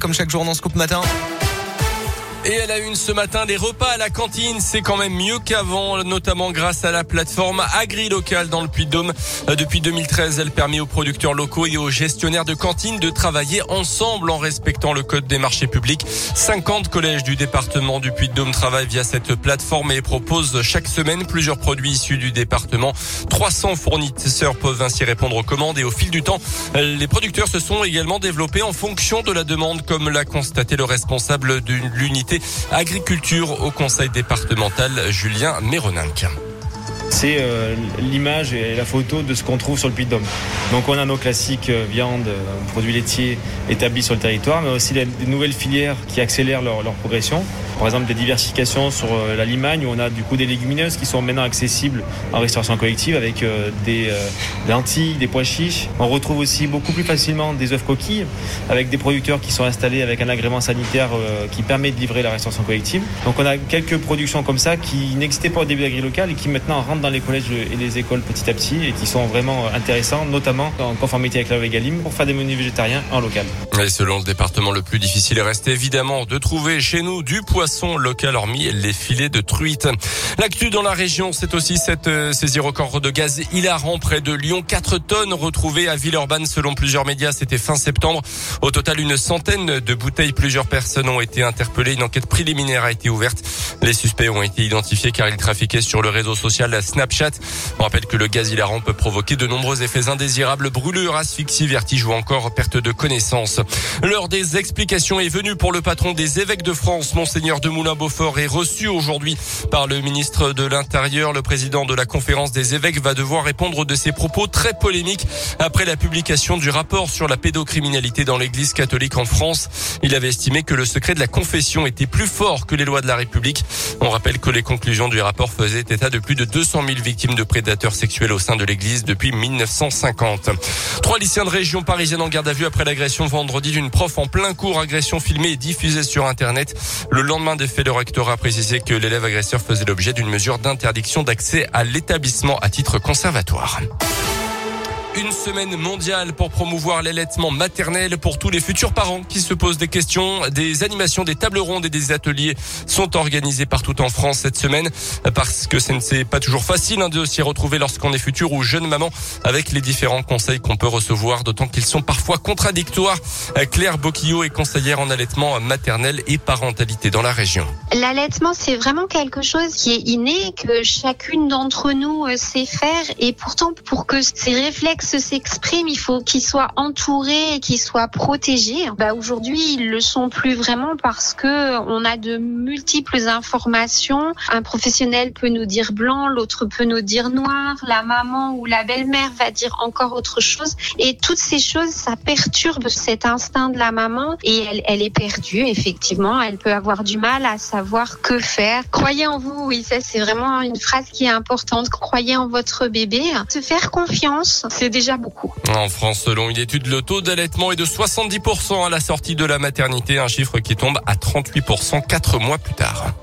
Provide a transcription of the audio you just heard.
Comme chaque jour dans Scoop Matin. Et elle a une ce matin, les repas à la cantine, c'est quand même mieux qu'avant, notamment grâce à la plateforme AgriLocal dans le Puy-de-Dôme. Euh, depuis 2013, elle permet aux producteurs locaux et aux gestionnaires de cantines de travailler ensemble en respectant le code des marchés publics. 50 collèges du département du Puy-de-Dôme travaillent via cette plateforme et proposent chaque semaine plusieurs produits issus du département. 300 fournisseurs peuvent ainsi répondre aux commandes et au fil du temps, les producteurs se sont également développés en fonction de la demande, comme l'a constaté le responsable de l'unité agriculture au conseil départemental Julien Méroninck c'est euh, l'image et la photo de ce qu'on trouve sur le Puy de Dôme. Donc on a nos classiques euh, viande, euh, produits laitiers établis sur le territoire, mais aussi des nouvelles filières qui accélèrent leur, progression. Par exemple des diversifications sur la Limagne où on a du coup des légumineuses qui sont maintenant accessibles en restauration collective avec des lentilles, des pois chiches. On retrouve aussi beaucoup plus facilement des œufs coquilles avec des producteurs qui sont installés avec un agrément sanitaire qui permet de livrer la restauration collective. Donc on a quelques productions comme ça qui n'existaient pas au début d'agri-local et qui maintenant rentrent dans les collèges et les écoles petit à petit et qui sont vraiment intéressants, notamment en conformité avec la loi Egalim pour faire des menus végétariens en local. Et selon le département, le plus difficile reste évidemment de trouver chez nous du poisson local, hormis les filets de truite. L'actu dans la région, c'est aussi cette euh, saisie record de gaz hilarant près de Lyon. 4 tonnes retrouvées à Villeurbanne selon plusieurs médias. C'était fin septembre. Au total, une centaine de bouteilles. Plusieurs personnes ont été interpellées. Une enquête préliminaire a été ouverte. Les suspects ont été identifiés car ils trafiquaient sur le réseau social Snapchat. On rappelle que le gaz hilarant peut provoquer de nombreux effets indésirables, brûlures, asphyxie, vertige ou encore perte de connaissance. L'heure des explications est venue pour le patron des évêques de France, Monseigneur de Moulin-Beaufort, est reçu aujourd'hui par le ministre de l'Intérieur. Le président de la conférence des évêques va devoir répondre de ses propos très polémiques après la publication du rapport sur la pédocriminalité dans l'église catholique en France. Il avait estimé que le secret de la confession était plus fort que les lois de la République. On rappelle que les conclusions du rapport faisaient état de plus de 200 000 victimes de prédateurs sexuels au sein de l'église depuis 1950. Trois lycéens de région parisienne en garde à vue après l'agression vendredi d'une prof en plein cours. Agression filmée et diffusée sur Internet. Le lendemain des faits, le recteur a précisé que l'élève agresseur faisait l'objet d'une mesure d'interdiction d'accès à l'établissement à titre conservatoire. Une semaine mondiale pour promouvoir l'allaitement maternel pour tous les futurs parents qui se posent des questions. Des animations, des tables rondes et des ateliers sont organisés partout en France cette semaine parce que ce n'est pas toujours facile hein, de s'y retrouver lorsqu'on est futur ou jeune maman avec les différents conseils qu'on peut recevoir, d'autant qu'ils sont parfois contradictoires. Claire Boquillot est conseillère en allaitement maternel et parentalité dans la région. L'allaitement, c'est vraiment quelque chose qui est inné, que chacune d'entre nous euh, sait faire et pourtant pour que ces réflexes s'exprime, il faut qu'ils soient entourés et qu'ils soient protégés. Bah, aujourd'hui, ils le sont plus vraiment parce que on a de multiples informations. Un professionnel peut nous dire blanc, l'autre peut nous dire noir, la maman ou la belle-mère va dire encore autre chose. Et toutes ces choses, ça perturbe cet instinct de la maman et elle, elle est perdue, effectivement. Elle peut avoir du mal à savoir que faire. Croyez en vous, oui, ça c'est vraiment une phrase qui est importante. Croyez en votre bébé. Se faire confiance, c'est déjà beaucoup. En France, selon une étude, le taux d'allaitement est de 70% à la sortie de la maternité, un chiffre qui tombe à 38% quatre mois plus tard.